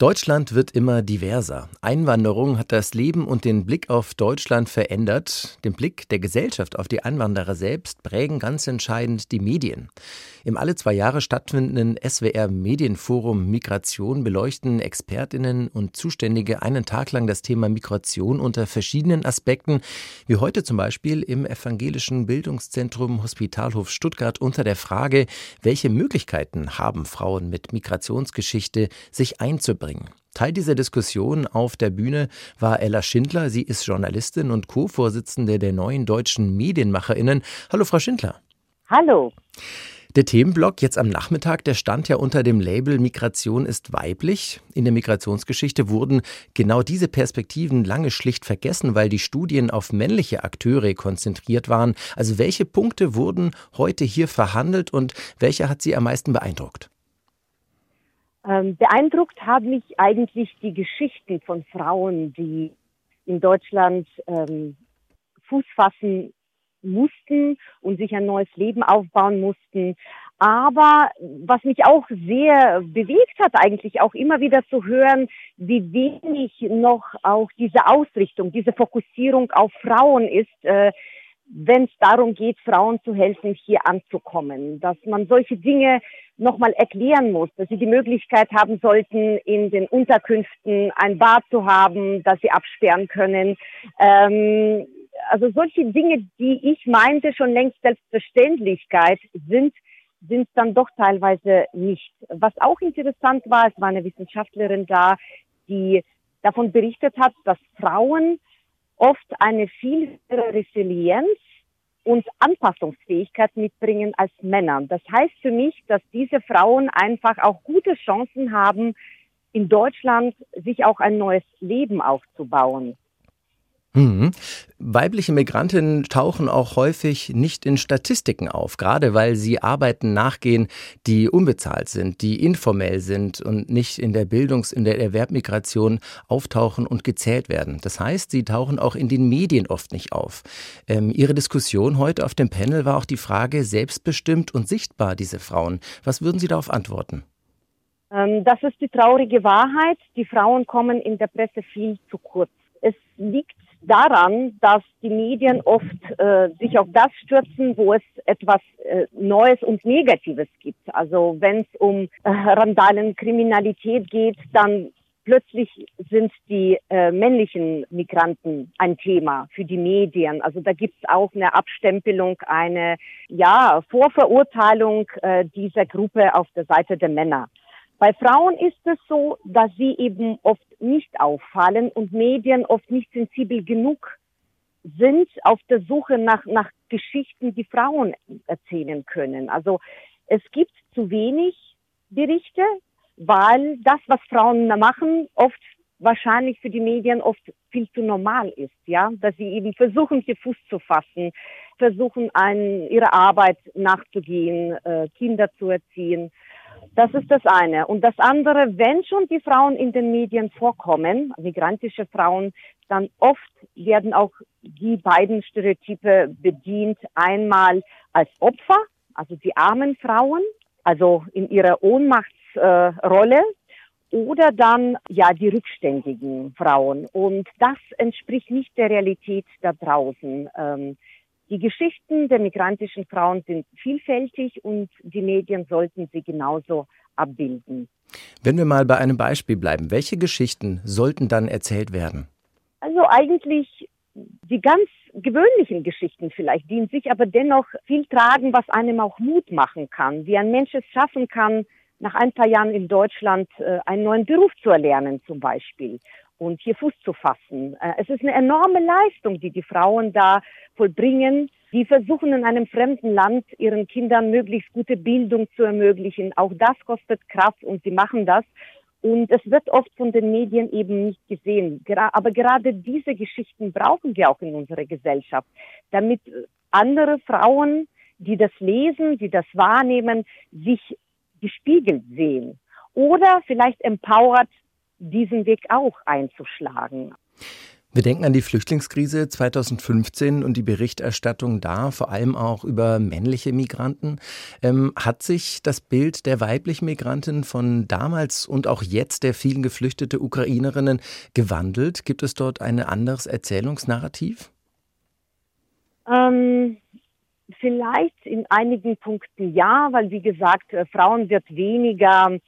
Deutschland wird immer diverser. Einwanderung hat das Leben und den Blick auf Deutschland verändert. Den Blick der Gesellschaft auf die Einwanderer selbst prägen ganz entscheidend die Medien. Im alle zwei Jahre stattfindenden SWR Medienforum Migration beleuchten Expertinnen und Zuständige einen Tag lang das Thema Migration unter verschiedenen Aspekten, wie heute zum Beispiel im evangelischen Bildungszentrum Hospitalhof Stuttgart unter der Frage, welche Möglichkeiten haben Frauen mit Migrationsgeschichte, sich einzubringen. Teil dieser Diskussion auf der Bühne war Ella Schindler. Sie ist Journalistin und Co-Vorsitzende der neuen deutschen Medienmacherinnen. Hallo, Frau Schindler. Hallo. Der Themenblock jetzt am Nachmittag, der stand ja unter dem Label Migration ist weiblich. In der Migrationsgeschichte wurden genau diese Perspektiven lange schlicht vergessen, weil die Studien auf männliche Akteure konzentriert waren. Also welche Punkte wurden heute hier verhandelt und welche hat Sie am meisten beeindruckt? Ähm, beeindruckt haben mich eigentlich die Geschichten von Frauen, die in Deutschland ähm, Fuß fassen mussten und sich ein neues Leben aufbauen mussten. Aber was mich auch sehr bewegt hat, eigentlich auch immer wieder zu hören, wie wenig noch auch diese Ausrichtung, diese Fokussierung auf Frauen ist, äh, wenn es darum geht, Frauen zu helfen, hier anzukommen. Dass man solche Dinge nochmal erklären muss, dass sie die Möglichkeit haben sollten, in den Unterkünften ein Bad zu haben, dass sie absperren können. Ähm, also solche Dinge, die ich meinte schon längst Selbstverständlichkeit sind, sind dann doch teilweise nicht. Was auch interessant war, es war eine Wissenschaftlerin da, die davon berichtet hat, dass Frauen oft eine viel höhere Resilienz und Anpassungsfähigkeit mitbringen als Männer. Das heißt für mich, dass diese Frauen einfach auch gute Chancen haben, in Deutschland sich auch ein neues Leben aufzubauen. Mhm. Weibliche Migrantinnen tauchen auch häufig nicht in Statistiken auf, gerade weil sie Arbeiten nachgehen, die unbezahlt sind, die informell sind und nicht in der Bildungs-, in der Erwerbmigration auftauchen und gezählt werden. Das heißt, sie tauchen auch in den Medien oft nicht auf. Ähm, ihre Diskussion heute auf dem Panel war auch die Frage, selbstbestimmt und sichtbar diese Frauen. Was würden Sie darauf antworten? Ähm, das ist die traurige Wahrheit. Die Frauen kommen in der Presse viel zu kurz. Es liegt daran, dass die Medien oft äh, sich auf das stürzen, wo es etwas äh, Neues und Negatives gibt. Also wenn es um äh, Randalen, Kriminalität geht, dann plötzlich sind die äh, männlichen Migranten ein Thema für die Medien. Also da gibt es auch eine Abstempelung, eine ja Vorverurteilung äh, dieser Gruppe auf der Seite der Männer. Bei Frauen ist es so, dass sie eben oft nicht auffallen und Medien oft nicht sensibel genug sind auf der Suche nach, nach Geschichten, die Frauen erzählen können. Also es gibt zu wenig Berichte, weil das, was Frauen machen, oft wahrscheinlich für die Medien oft viel zu normal ist, ja, dass sie eben versuchen, hier Fuß zu fassen, versuchen, an ihre Arbeit nachzugehen, äh, Kinder zu erziehen. Das ist das eine. Und das andere, wenn schon die Frauen in den Medien vorkommen, migrantische Frauen, dann oft werden auch die beiden Stereotype bedient. Einmal als Opfer, also die armen Frauen, also in ihrer Ohnmachtsrolle, oder dann ja die rückständigen Frauen. Und das entspricht nicht der Realität da draußen. Ähm, die Geschichten der migrantischen Frauen sind vielfältig und die Medien sollten sie genauso abbilden. Wenn wir mal bei einem Beispiel bleiben, welche Geschichten sollten dann erzählt werden? Also eigentlich die ganz gewöhnlichen Geschichten vielleicht, die in sich aber dennoch viel tragen, was einem auch Mut machen kann, wie ein Mensch es schaffen kann, nach ein paar Jahren in Deutschland äh, einen neuen Beruf zu erlernen zum Beispiel und hier Fuß zu fassen. Äh, es ist eine enorme Leistung, die die Frauen da vollbringen. Die versuchen in einem fremden Land ihren Kindern möglichst gute Bildung zu ermöglichen. Auch das kostet Kraft und sie machen das. Und es wird oft von den Medien eben nicht gesehen. Aber gerade diese Geschichten brauchen wir auch in unserer Gesellschaft, damit andere Frauen, die das lesen, die das wahrnehmen, sich gespiegelt sehen. Oder vielleicht empowert diesen Weg auch einzuschlagen. Wir denken an die Flüchtlingskrise 2015 und die Berichterstattung da, vor allem auch über männliche Migranten. Ähm, hat sich das Bild der weiblichen Migrantin von damals und auch jetzt der vielen geflüchteten Ukrainerinnen gewandelt? Gibt es dort ein anderes Erzählungsnarrativ? Ähm, vielleicht in einigen Punkten ja, weil wie gesagt, äh, Frauen wird weniger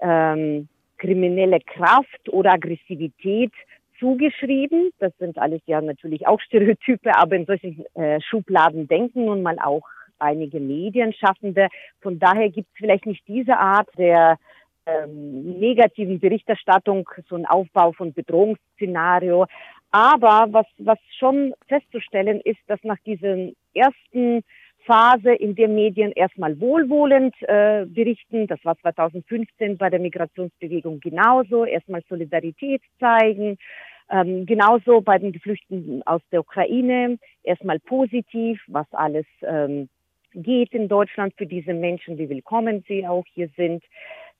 ähm, kriminelle Kraft oder Aggressivität zugeschrieben. Das sind alles ja natürlich auch Stereotype, aber in solchen äh, Schubladen denken nun mal auch einige Medienschaffende. Von daher gibt es vielleicht nicht diese Art der ähm, negativen Berichterstattung, so ein Aufbau von Bedrohungsszenario. Aber was, was schon festzustellen ist, dass nach diesen ersten Phase, in der Medien erstmal wohlwollend äh, berichten. Das war 2015 bei der Migrationsbewegung genauso. Erstmal Solidarität zeigen. Ähm, genauso bei den Geflüchteten aus der Ukraine. Erstmal positiv, was alles ähm, geht in Deutschland für diese Menschen, wie willkommen sie auch hier sind.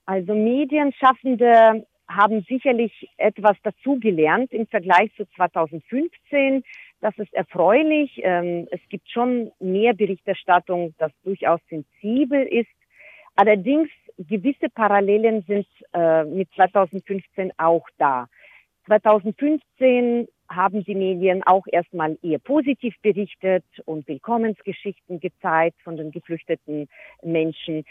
Also Medienschaffende haben sicherlich etwas dazugelernt im Vergleich zu 2015. Das ist erfreulich. Ähm, es gibt schon mehr Berichterstattung, das durchaus sensibel ist. Allerdings gewisse Parallelen sind äh, mit 2015 auch da. 2015 haben die Medien auch erstmal eher positiv berichtet und Willkommensgeschichten gezeigt von den geflüchteten Menschen.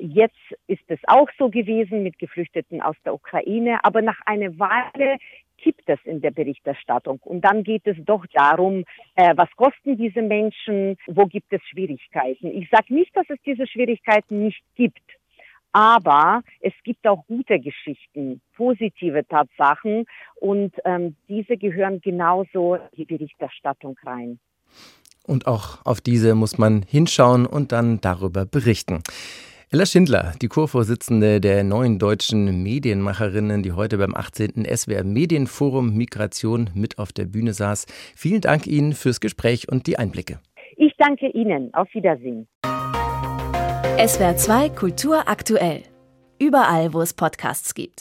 Jetzt ist es auch so gewesen mit Geflüchteten aus der Ukraine, aber nach einer Weile kippt es in der Berichterstattung. Und dann geht es doch darum, äh, was kosten diese Menschen, wo gibt es Schwierigkeiten. Ich sage nicht, dass es diese Schwierigkeiten nicht gibt, aber es gibt auch gute Geschichten, positive Tatsachen und ähm, diese gehören genauso in die Berichterstattung rein. Und auch auf diese muss man hinschauen und dann darüber berichten. Ella Schindler, die Co-Vorsitzende der neuen deutschen Medienmacherinnen, die heute beim 18. SWR Medienforum Migration mit auf der Bühne saß. Vielen Dank Ihnen fürs Gespräch und die Einblicke. Ich danke Ihnen. Auf Wiedersehen. SWR 2 Kultur aktuell. Überall, wo es Podcasts gibt.